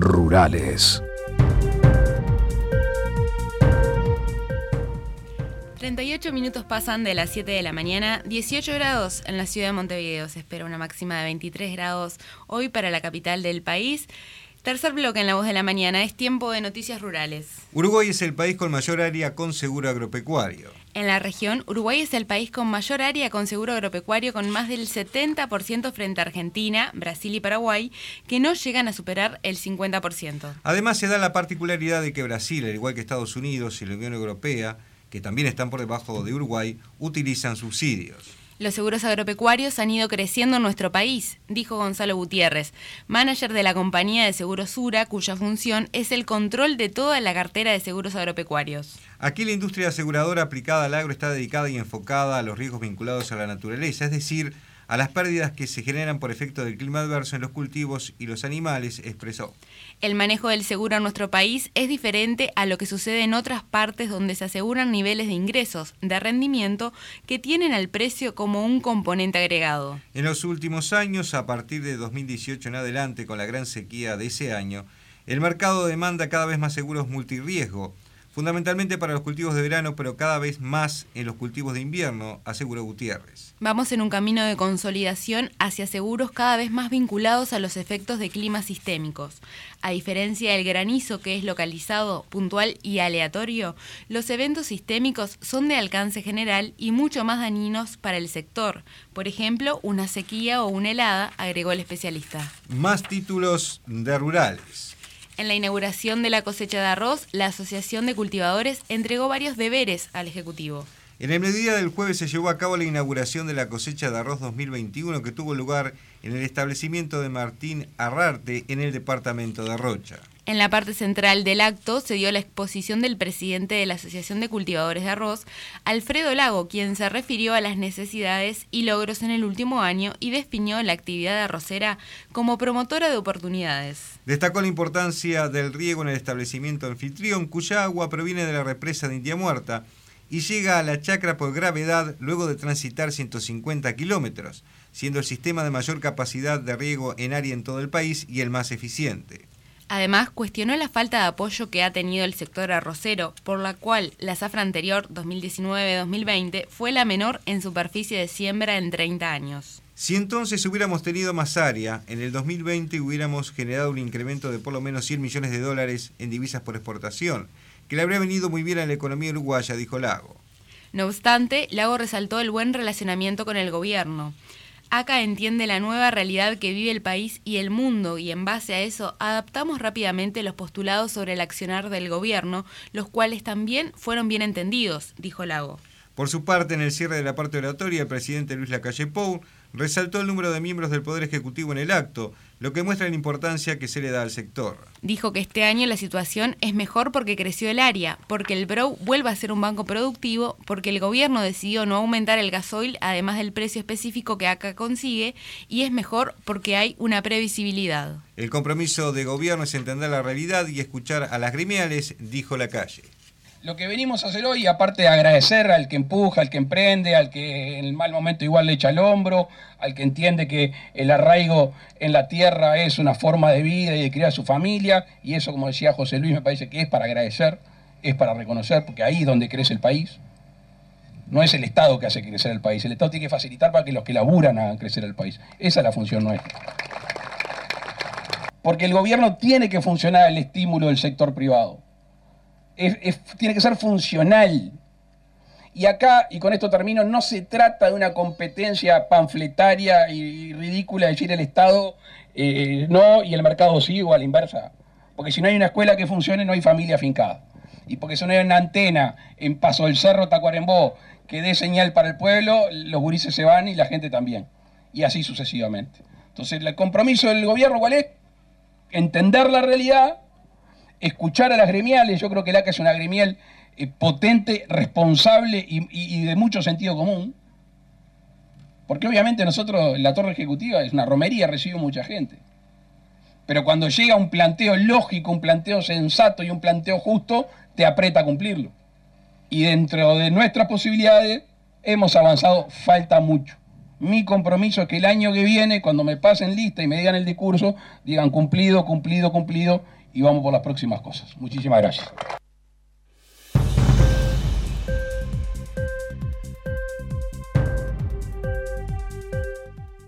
rurales. 38 minutos pasan de las 7 de la mañana, 18 grados en la ciudad de Montevideo. Se espera una máxima de 23 grados hoy para la capital del país. Tercer bloque en la voz de la mañana es tiempo de noticias rurales. Uruguay es el país con mayor área con seguro agropecuario. En la región, Uruguay es el país con mayor área con seguro agropecuario con más del 70% frente a Argentina, Brasil y Paraguay, que no llegan a superar el 50%. Además se da la particularidad de que Brasil, al igual que Estados Unidos y la Unión Europea, que también están por debajo de Uruguay, utilizan subsidios. Los seguros agropecuarios han ido creciendo en nuestro país, dijo Gonzalo Gutiérrez, manager de la compañía de seguros Sura, cuya función es el control de toda la cartera de seguros agropecuarios. Aquí la industria aseguradora aplicada al agro está dedicada y enfocada a los riesgos vinculados a la naturaleza, es decir, a las pérdidas que se generan por efecto del clima adverso en los cultivos y los animales, expresó. El manejo del seguro en nuestro país es diferente a lo que sucede en otras partes donde se aseguran niveles de ingresos, de rendimiento, que tienen al precio como un componente agregado. En los últimos años, a partir de 2018 en adelante, con la gran sequía de ese año, el mercado demanda cada vez más seguros multirriesgo, fundamentalmente para los cultivos de verano, pero cada vez más en los cultivos de invierno, aseguró Gutiérrez. Vamos en un camino de consolidación hacia seguros cada vez más vinculados a los efectos de climas sistémicos. A diferencia del granizo que es localizado, puntual y aleatorio, los eventos sistémicos son de alcance general y mucho más dañinos para el sector. Por ejemplo, una sequía o una helada, agregó el especialista. Más títulos de rurales. En la inauguración de la cosecha de arroz, la Asociación de Cultivadores entregó varios deberes al Ejecutivo. En el mediodía del jueves se llevó a cabo la inauguración de la cosecha de arroz 2021 que tuvo lugar en el establecimiento de Martín Arrarte en el departamento de Rocha. En la parte central del acto se dio la exposición del presidente de la Asociación de Cultivadores de Arroz, Alfredo Lago, quien se refirió a las necesidades y logros en el último año y definió la actividad arrocera como promotora de oportunidades. Destacó la importancia del riego en el establecimiento anfitrión, cuya agua proviene de la represa de India Muerta y llega a la chacra por gravedad luego de transitar 150 kilómetros, siendo el sistema de mayor capacidad de riego en área en todo el país y el más eficiente. Además, cuestionó la falta de apoyo que ha tenido el sector arrocero, por la cual la zafra anterior, 2019-2020, fue la menor en superficie de siembra en 30 años. Si entonces hubiéramos tenido más área, en el 2020 hubiéramos generado un incremento de por lo menos 100 millones de dólares en divisas por exportación, que le habría venido muy bien a la economía uruguaya, dijo Lago. No obstante, Lago resaltó el buen relacionamiento con el gobierno. ACA entiende la nueva realidad que vive el país y el mundo y en base a eso adaptamos rápidamente los postulados sobre el accionar del gobierno, los cuales también fueron bien entendidos, dijo Lago. Por su parte, en el cierre de la parte oratoria, el presidente Luis Lacalle Pou resaltó el número de miembros del Poder Ejecutivo en el acto, lo que muestra la importancia que se le da al sector. Dijo que este año la situación es mejor porque creció el área, porque el BROW vuelve a ser un banco productivo, porque el gobierno decidió no aumentar el gasoil además del precio específico que acá consigue, y es mejor porque hay una previsibilidad. El compromiso de gobierno es entender la realidad y escuchar a las gremiales, dijo la calle lo que venimos a hacer hoy, aparte de agradecer al que empuja, al que emprende, al que en el mal momento igual le echa el hombro, al que entiende que el arraigo en la tierra es una forma de vida y de criar su familia, y eso, como decía José Luis, me parece que es para agradecer, es para reconocer, porque ahí es donde crece el país. No es el Estado que hace crecer el país, el Estado tiene que facilitar para que los que laburan hagan crecer el país. Esa es la función nuestra. Porque el gobierno tiene que funcionar el estímulo del sector privado tiene que ser funcional. Y acá, y con esto termino, no se trata de una competencia panfletaria y ridícula de decir el Estado eh, no y el mercado sí o a la inversa. Porque si no hay una escuela que funcione, no hay familia fincada. Y porque si no hay una antena en Paso del Cerro, Tacuarembó, que dé señal para el pueblo, los gurises se van y la gente también. Y así sucesivamente. Entonces, el compromiso del gobierno, ¿cuál es? Entender la realidad escuchar a las gremiales, yo creo que ACA es una gremial eh, potente, responsable y, de mucho sentido común, porque obviamente nosotros, la torre ejecutiva es una romería, recibe mucha gente. Pero cuando llega un planteo lógico, un planteo sensato y un planteo justo, te aprieta a cumplirlo. Y dentro de nuestras posibilidades hemos avanzado, falta mucho. Mi compromiso es que el año que viene, cuando me pasen lista y me digan el discurso, digan cumplido, cumplido, cumplido y vamos por las próximas cosas. Muchísimas gracias.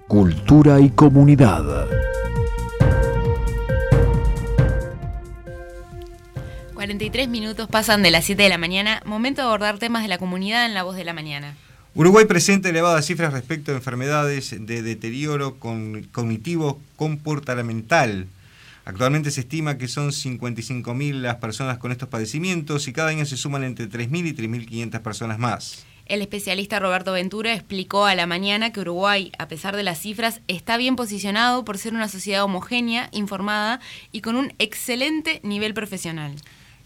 Cultura y comunidad. 43 minutos pasan de las 7 de la mañana, momento de abordar temas de la comunidad en la voz de la mañana. Uruguay presenta elevadas cifras respecto a enfermedades de deterioro cognitivo comportamental. Actualmente se estima que son 55.000 las personas con estos padecimientos y cada año se suman entre 3.000 y 3.500 personas más. El especialista Roberto Ventura explicó a la mañana que Uruguay, a pesar de las cifras, está bien posicionado por ser una sociedad homogénea, informada y con un excelente nivel profesional.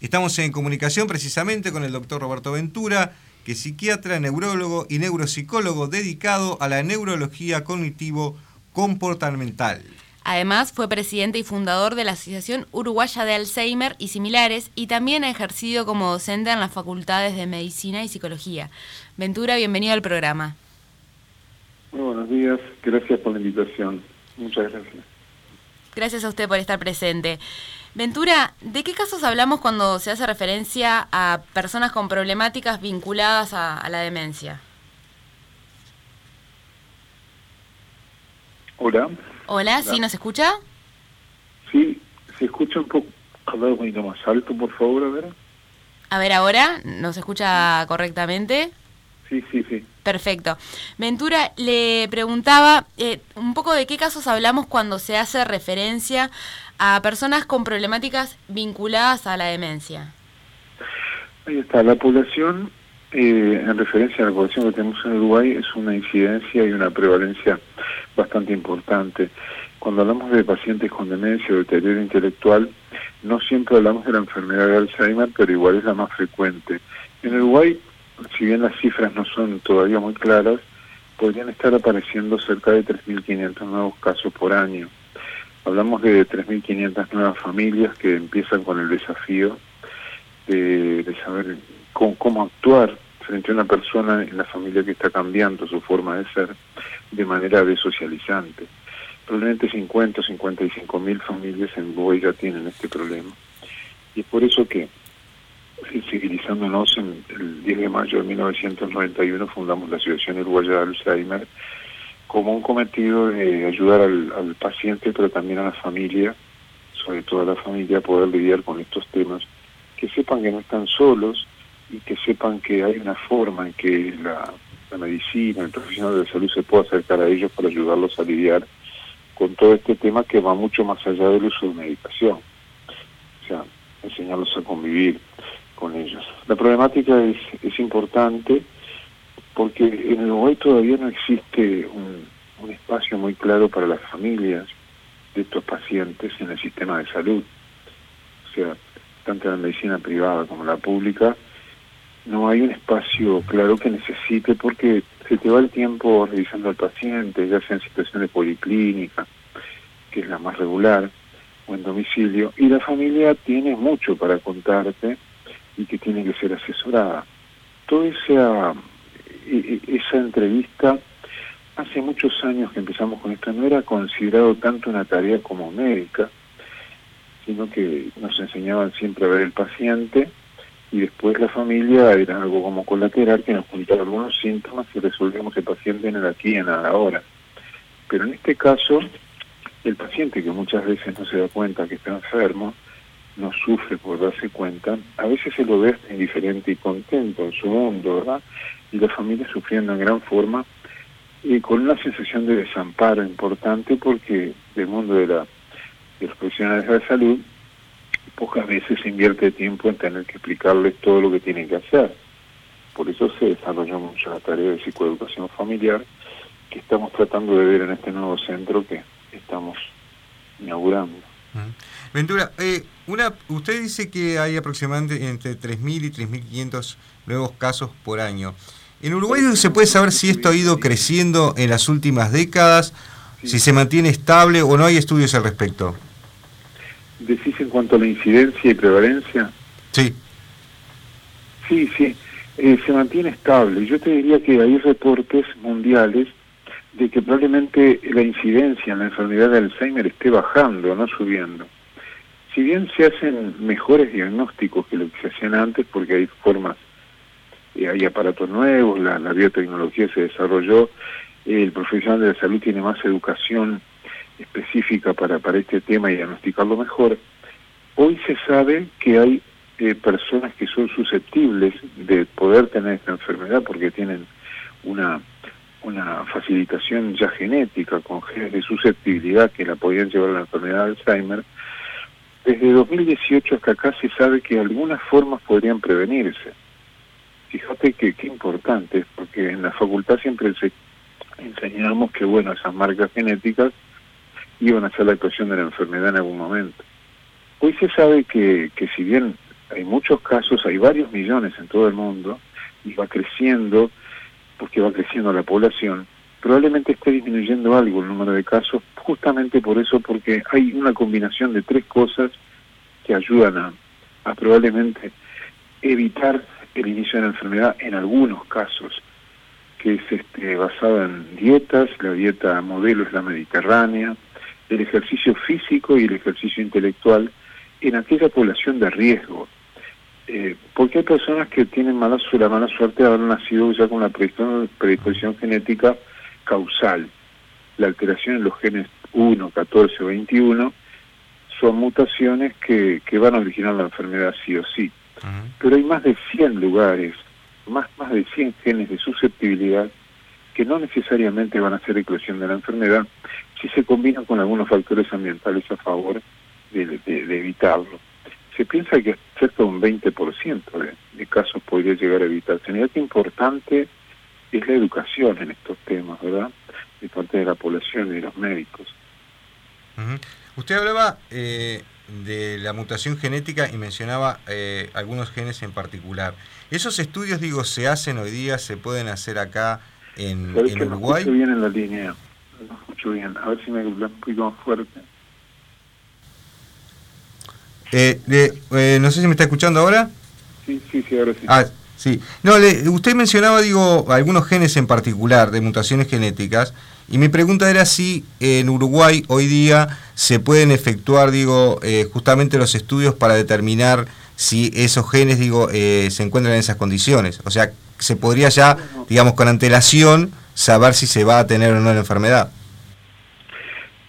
Estamos en comunicación precisamente con el doctor Roberto Ventura, que es psiquiatra, neurólogo y neuropsicólogo dedicado a la neurología cognitivo-comportamental. Además, fue presidente y fundador de la Asociación Uruguaya de Alzheimer y similares y también ha ejercido como docente en las facultades de Medicina y Psicología. Ventura, bienvenido al programa. Muy buenos días, gracias por la invitación. Muchas gracias. Gracias a usted por estar presente. Ventura, ¿de qué casos hablamos cuando se hace referencia a personas con problemáticas vinculadas a, la demencia? Hola. Hola, ¿sí nos escucha? Sí, se escucha un poco, hablar un poquito más alto, por favor, a ver. A ver ahora, ¿nos escucha correctamente? Sí, sí, sí. Perfecto. Ventura, le preguntaba eh, un poco de qué casos hablamos cuando se hace referencia a personas con problemáticas vinculadas a la demencia. Ahí está, la población, eh, en referencia a la población que tenemos en Uruguay, es una incidencia y una prevalencia bastante importante. Cuando hablamos de pacientes con demencia o deterioro intelectual, no siempre hablamos de la enfermedad de Alzheimer, pero igual es la más frecuente. En Uruguay, si bien las cifras no son todavía muy claras, podrían estar apareciendo cerca de 3.500 nuevos casos por año. Hablamos de 3.500 nuevas familias que empiezan con el desafío de, saber cómo, actuar frente a una persona en la familia que está cambiando su forma de ser de manera desocializante. Probablemente 50 o 55 mil familias en Uruguay ya tienen este problema. Y es por eso que, civilizándonos, en el 10 de mayo de 1991 fundamos la Asociación Uruguaya de Alzheimer como un cometido de ayudar al, paciente, pero también a la familia, sobre todo a la familia, a poder lidiar con estos temas, que sepan que no están solos y que sepan que hay una forma en que la, medicina, el profesional de salud se puede acercar a ellos para ayudarlos a lidiar con todo este tema que va mucho más allá del uso de medicación. O sea, enseñarlos a convivir con ellos. La problemática es, importante porque en Uruguay todavía no existe un, espacio muy claro para las familias de estos pacientes en el sistema de salud. O sea, tanto la medicina privada como la pública, no hay un espacio claro que necesite porque se te va el tiempo revisando al paciente, ya sea en situaciones policlínicas, que es la más regular, o en domicilio, y la familia tiene mucho para contarte y que tiene que ser asesorada. Todo ese esa entrevista, hace muchos años que empezamos con esto, no era considerado tanto una tarea como médica, sino que nos enseñaban siempre a ver el paciente y después la familia era algo como colateral que nos juntaba algunos síntomas y resolvíamos el paciente en el aquí y en el ahora. Pero en este caso, el paciente que muchas veces no se da cuenta que está enfermo, no sufre por darse cuenta, a veces se lo ve indiferente y contento en su mundo, ¿verdad? Y la familia sufriendo en gran forma y con una sensación de desamparo importante porque del mundo de, la, de los profesionales de la salud pocas veces se invierte tiempo en tener que explicarles todo lo que tienen que hacer. Por eso se desarrolló mucho la tarea de psicoeducación familiar que estamos tratando de ver en este nuevo centro que estamos inaugurando. Ventura, eh, una, usted dice que hay aproximadamente entre 3.000 y 3.500 nuevos casos por año. ¿En Uruguay se puede saber si esto ha ido creciendo en las últimas décadas, si se mantiene estable o no hay estudios al respecto? ¿Decís en cuanto a la incidencia y prevalencia? Sí. Sí, sí, eh, se mantiene estable. Yo te diría que hay reportes mundiales de que probablemente la incidencia en la enfermedad de Alzheimer esté bajando, no subiendo. Si bien se hacen mejores diagnósticos que lo que se hacían antes, porque hay formas, eh, hay aparatos nuevos, la, biotecnología se desarrolló, el profesional de la salud tiene más educación específica para, para este tema y diagnosticarlo mejor, hoy se sabe que hay eh, personas que son susceptibles de poder tener esta enfermedad porque tienen una una facilitación ya genética con genes de susceptibilidad que la podían llevar a la enfermedad de Alzheimer, desde 2018 hasta acá se sabe que algunas formas podrían prevenirse. Fíjate que qué importante porque en la facultad siempre se enseñamos que, bueno, esas marcas genéticas iban a ser la actuación de la enfermedad en algún momento. Hoy se sabe que, que si bien hay muchos casos, hay varios millones en todo el mundo, y va creciendo porque va creciendo la población, probablemente esté disminuyendo algo el número de casos, justamente por eso, porque hay una combinación de tres cosas que ayudan a, probablemente evitar el inicio de la enfermedad en algunos casos, que es este, basada en dietas, la dieta modelo es la mediterránea, el ejercicio físico y el ejercicio intelectual en aquella población de riesgo, eh, porque hay personas que tienen mala, la mala suerte de haber nacido ya con una predisposición, genética causal. La alteración en los genes 1, 14 o 21 son mutaciones que, que van a originar la enfermedad sí o sí. Pero hay más de 100 lugares, más, más de 100 genes de susceptibilidad que no necesariamente van a ser eclosión de la enfermedad si se combinan con algunos factores ambientales a favor de evitarlo se piensa que cerca de un 20% de, de casos podría llegar a evitarse. Mira qué importante es la educación en estos temas, ¿verdad? De parte de la población y de los médicos. Usted hablaba eh, de la mutación genética y mencionaba eh, algunos genes en particular. ¿Esos estudios, digo, se hacen hoy día, se pueden hacer acá en, en Uruguay? No bien en la línea, no escucho bien. A ver si me lo explico más fuerte. Eh, eh, no sé si me está escuchando ahora. Sí, sí, sí, ahora sí. Ah, sí. No, le, usted mencionaba, digo, algunos genes en particular de mutaciones genéticas, y mi pregunta era si en Uruguay hoy día se pueden efectuar, digo, eh, justamente los estudios para determinar si esos genes, digo, eh, se encuentran en esas condiciones. O sea, se podría ya, digamos, con antelación saber si se va a tener o no la enfermedad.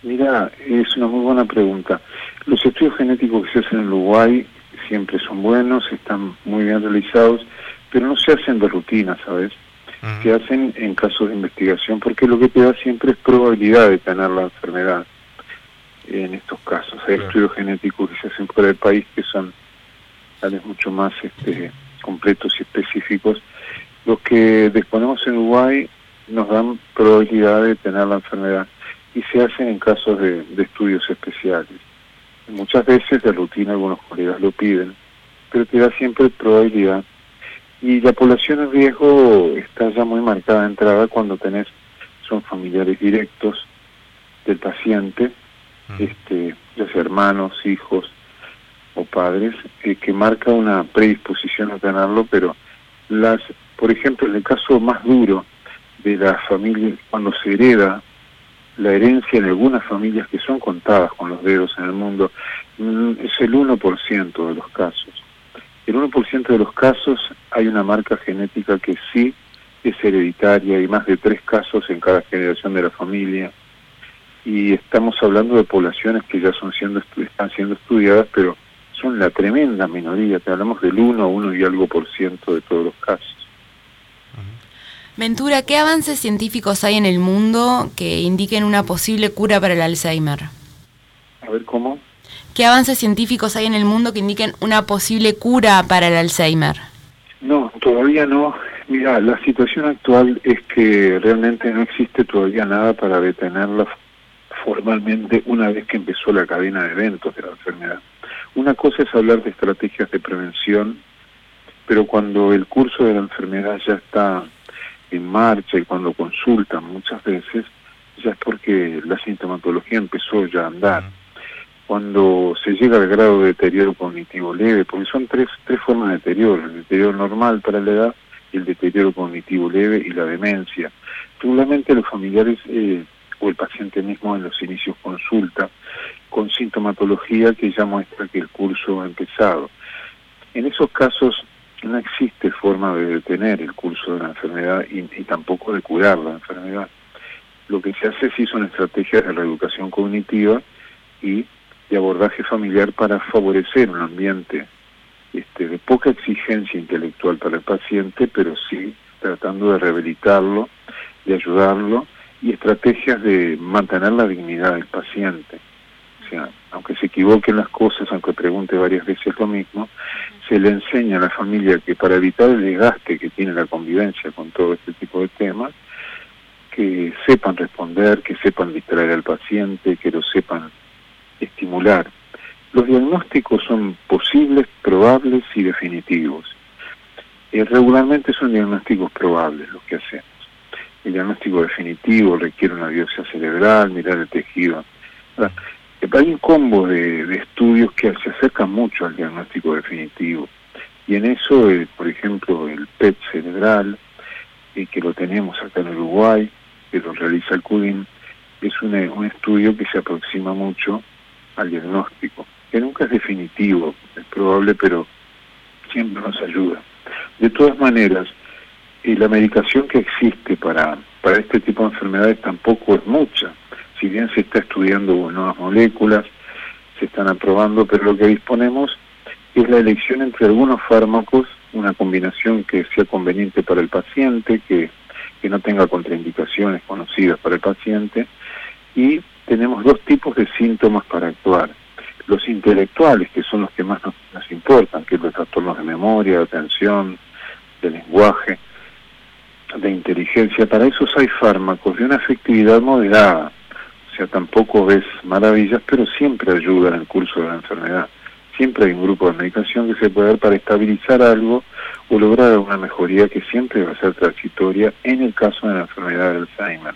Mira, es una muy buena pregunta. Los estudios genéticos que se hacen en Uruguay siempre son buenos, están muy bien realizados, pero no se hacen de rutina, ¿sabes? Se hacen en casos de investigación porque lo que te da siempre es probabilidad de tener la enfermedad en estos casos. Hay estudios genéticos que se hacen fuera del país que son tal vez mucho más este, completos y específicos. Los que disponemos en Uruguay nos dan probabilidad de tener la enfermedad y se hacen en casos de estudios especiales. Muchas veces de rutina algunos colegas lo piden, pero te da siempre probabilidad. Y la población en riesgo está ya muy marcada de entrada cuando tenés, son familiares directos del paciente, este, ya sea hermanos, hijos o padres, eh, que marca una predisposición a tenerlo, pero las, por ejemplo, en el caso más duro de la familia, cuando se hereda la herencia en algunas familias que son contadas con los dedos en el mundo mm, es el 1% de los casos. El 1% de los casos hay una marca genética que sí es hereditaria, hay más de tres casos en cada generación de la familia y estamos hablando de poblaciones que ya son siendo están siendo estudiadas, pero son la tremenda minoría, te hablamos del 1, 1 y algo por ciento de todos los casos. Ventura, ¿qué avances científicos hay en el mundo que indiquen una posible cura para el Alzheimer? A ver, ¿cómo? ¿Qué avances científicos hay en el mundo que indiquen una posible cura para el Alzheimer? No, todavía no. Mira, la situación actual es que realmente no existe todavía nada para detenerla formalmente una vez que empezó la cadena de eventos de la enfermedad. Una cosa es hablar de estrategias de prevención, pero cuando el curso de la enfermedad ya está en marcha y cuando consultan muchas veces, ya es porque la sintomatología empezó ya a andar. Cuando se llega al grado de deterioro cognitivo leve, porque son tres, tres formas de deterioro, el deterioro normal para la edad, el deterioro cognitivo leve y la demencia. Regularmente los familiares eh, o el paciente mismo en los inicios consulta con sintomatología que ya muestra que el curso ha empezado. En esos casos no existe forma de detener el curso de la enfermedad y, tampoco de curar la enfermedad. Lo que se hace sí son estrategias de reeducación cognitiva y de abordaje familiar para favorecer un ambiente este, de poca exigencia intelectual para el paciente, pero sí tratando de rehabilitarlo, de ayudarlo y estrategias de mantener la dignidad del paciente. O sea, aunque se equivoquen las cosas, aunque pregunte varias veces lo mismo, se le enseña a la familia que para evitar el desgaste que tiene la convivencia con todo este tipo de temas, que sepan responder, que sepan distraer al paciente, que lo sepan estimular. Los diagnósticos son posibles, probables y definitivos. Y regularmente son diagnósticos probables los que hacemos. El diagnóstico definitivo requiere una biopsia cerebral, mirar el tejido. Hay un combo de, estudios que se acercan mucho al diagnóstico definitivo. Y en eso, eh, por ejemplo, el PET cerebral, eh, que lo tenemos acá en Uruguay, que lo realiza el CUDIM, es un, un estudio que se aproxima mucho al diagnóstico, que nunca es definitivo, es probable, pero siempre nos ayuda. De todas maneras, eh, la medicación que existe para, para este tipo de enfermedades tampoco es mucha. Si bien se está estudiando nuevas moléculas, se están aprobando, pero lo que disponemos es la elección entre algunos fármacos, una combinación que sea conveniente para el paciente, que, que no tenga contraindicaciones conocidas para el paciente, y tenemos dos tipos de síntomas para actuar. Los intelectuales, que son los que más nos, importan, que son los trastornos de memoria, de atención, de lenguaje, de inteligencia. Para esos hay fármacos de una efectividad moderada. O sea, tampoco ves maravillas, pero siempre ayuda en el curso de la enfermedad. Siempre hay un grupo de medicación que se puede dar para estabilizar algo o lograr una mejoría que siempre va a ser transitoria en el caso de la enfermedad de Alzheimer.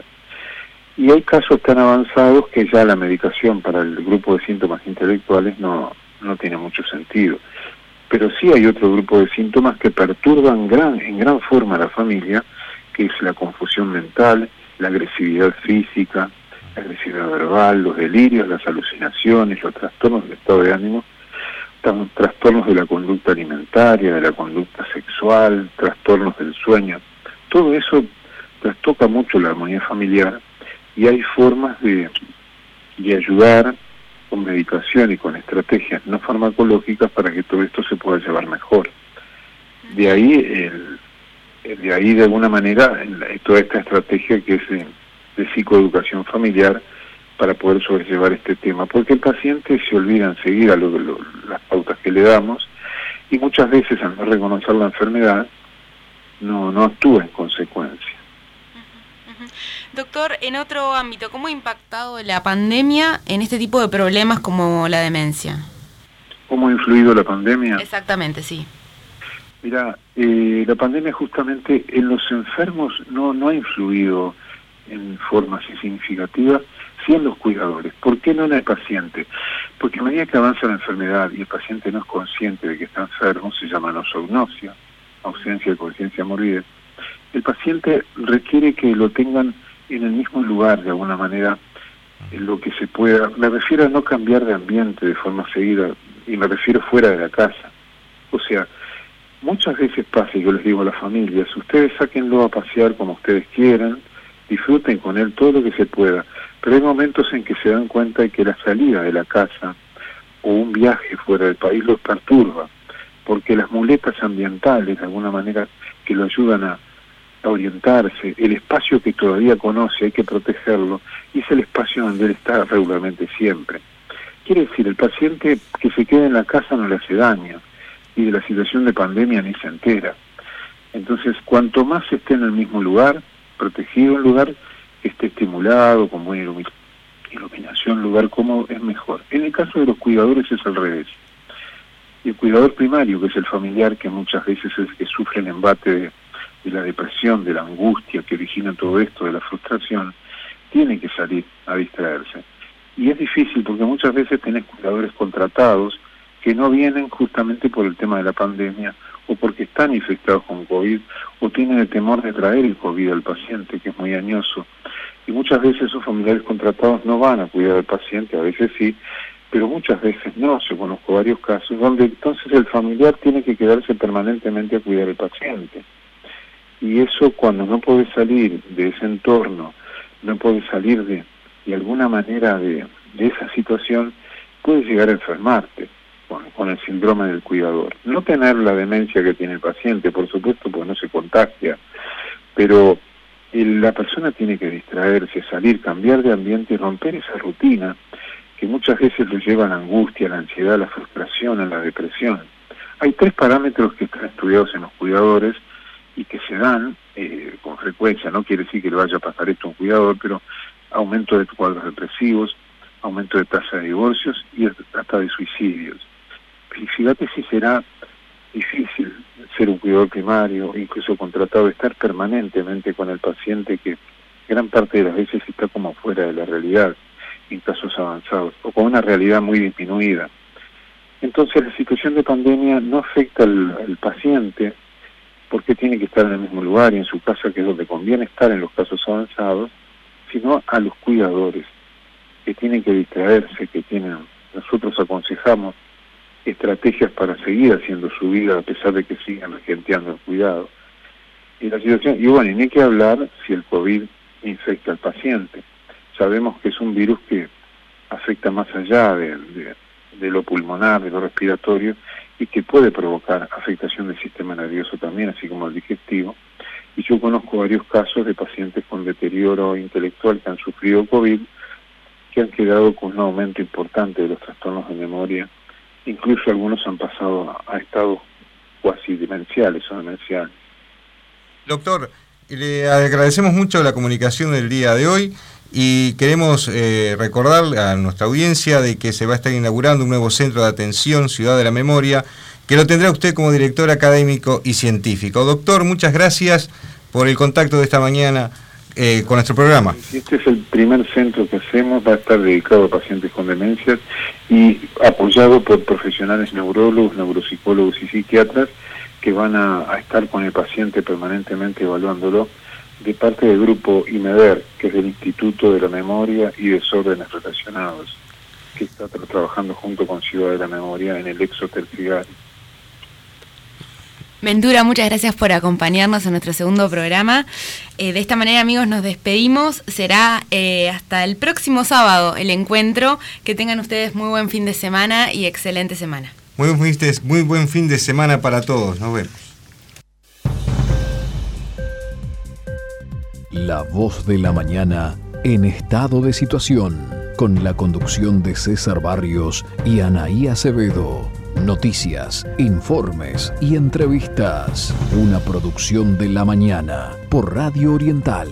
Y hay casos tan avanzados que ya la medicación para el grupo de síntomas intelectuales no, no tiene mucho sentido. Pero sí hay otro grupo de síntomas que perturban gran, en gran forma a la familia, que es la confusión mental, la agresividad física, agresividad verbal, los delirios, las alucinaciones, los trastornos del estado de ánimo, trastornos de la conducta alimentaria, de la conducta sexual, trastornos del sueño. Todo eso trastoca mucho la armonía familiar y hay formas de, de ayudar con medicación y con estrategias no farmacológicas para que todo esto se pueda llevar mejor. De ahí, el, de ahí de alguna manera, toda esta estrategia que es de, psicoeducación familiar para poder sobrellevar este tema, porque el paciente se olvida enseguida lo, lo, las pautas que le damos y muchas veces al no reconocer la enfermedad no, no actúa en consecuencia. Doctor, en otro ámbito, ¿cómo ha impactado la pandemia en este tipo de problemas como la demencia? ¿Cómo ha influido la pandemia? Exactamente, sí. Mira, eh, la pandemia justamente en los enfermos no, no ha influido en forma significativa, sí los cuidadores. ¿Por qué no en el paciente? Porque a medida que avanza la enfermedad y el paciente no es consciente de que está enfermo, se llama nosognosia, ausencia de conciencia morbidez, el paciente requiere que lo tengan en el mismo lugar de alguna manera lo que se pueda. Me refiero a no cambiar de ambiente de forma seguida y me refiero fuera de la casa. O sea, muchas veces pasa, y yo les digo a las familias, ustedes sáquenlo a pasear como ustedes quieran, disfruten con él todo lo que se pueda, pero hay momentos en que se dan cuenta de que la salida de la casa o un viaje fuera del país los perturba, porque las muletas ambientales, de alguna manera, que lo ayudan a, orientarse, el espacio que todavía conoce hay que protegerlo y es el espacio donde él está regularmente siempre. Quiere decir, el paciente que se queda en la casa no le hace daño y de la situación de pandemia ni se entera. Entonces, cuanto más esté en el mismo lugar, protegido, un lugar que esté estimulado, con buena iluminación, lugar cómodo, es mejor. En el caso de los cuidadores es al revés. El cuidador primario, que es el familiar, que muchas veces es que sufre el embate de de la depresión, de la angustia que origina todo esto, de la frustración, tiene que salir a distraerse. Y es difícil porque muchas veces tenés cuidadores contratados que no vienen justamente por el tema de la pandemia o porque están infectados con COVID o tienen el temor de traer el COVID al paciente, que es muy añoso. Y muchas veces esos familiares contratados no van a cuidar al paciente, a veces sí, pero muchas veces no. Yo conozco varios casos donde entonces el familiar tiene que quedarse permanentemente a cuidar al paciente. Y eso cuando no puede salir de ese entorno, no puede salir de, de alguna manera de, de esa situación, puede llegar a enfermarte con, el síndrome del cuidador. No tener la demencia que tiene el paciente, por supuesto, porque no se contagia, pero la persona tiene que distraerse, salir, cambiar de ambiente y romper esa rutina que muchas veces lo lleva a la angustia, a la ansiedad, a la frustración, a la depresión. Hay tres parámetros que están estudiados en los cuidadores y que se dan eh, con frecuencia, no quiere decir que le vaya a pasar esto a un cuidador, pero aumento de cuadros depresivos, aumento de tasa de divorcios y hasta de suicidios y fíjate si será difícil ser un cuidador primario, incluso contratado, estar permanentemente con el paciente que gran parte de las veces está como fuera de la realidad en casos avanzados o con una realidad muy disminuida. Entonces la situación de pandemia no afecta al, paciente porque tiene que estar en el mismo lugar y en su casa, que es donde conviene estar en los casos avanzados, sino a los cuidadores que tienen que distraerse, que tienen, nosotros aconsejamos estrategias para seguir haciendo su vida a pesar de que sigan regenteando el cuidado. Y la situación, y bueno, ni que hablar si el COVID infecta al paciente. Sabemos que es un virus que afecta más allá de, lo pulmonar, de lo respiratorio, y que puede provocar afectación del sistema nervioso también, así como el digestivo. Y yo conozco varios casos de pacientes con deterioro intelectual que han sufrido COVID, que han quedado con un aumento importante de los trastornos de memoria incluso algunos han pasado a estados cuasi demenciales o demenciales. Doctor, le agradecemos mucho la comunicación del día de hoy y queremos eh, recordar a nuestra audiencia de que se va a estar inaugurando un nuevo centro de atención, Ciudad de la Memoria, que lo tendrá usted como director académico y científico. Doctor, muchas gracias por el contacto de esta mañana eh, con nuestro programa. Este es el primer centro que hacemos, va a estar dedicado a pacientes con demencias y apoyado por profesionales neurólogos, neuropsicólogos y psiquiatras que van a, estar con el paciente permanentemente evaluándolo de parte del grupo IMEDER, que es el Instituto de la Memoria y Desórdenes Relacionados, que está trabajando junto con Ciudad de la Memoria en el exoterciario. Ventura, muchas gracias por acompañarnos en nuestro segundo programa. Eh, de esta manera, amigos, nos despedimos. Será eh, hasta el próximo sábado el encuentro. Que tengan ustedes muy buen fin de semana y excelente semana. Muy, muy buen fin de semana para todos. Nos vemos. La voz de la mañana en estado de situación, con la conducción de César Barrios y Anaí Acevedo. Noticias, informes y entrevistas. Una producción de la mañana por Radio Oriental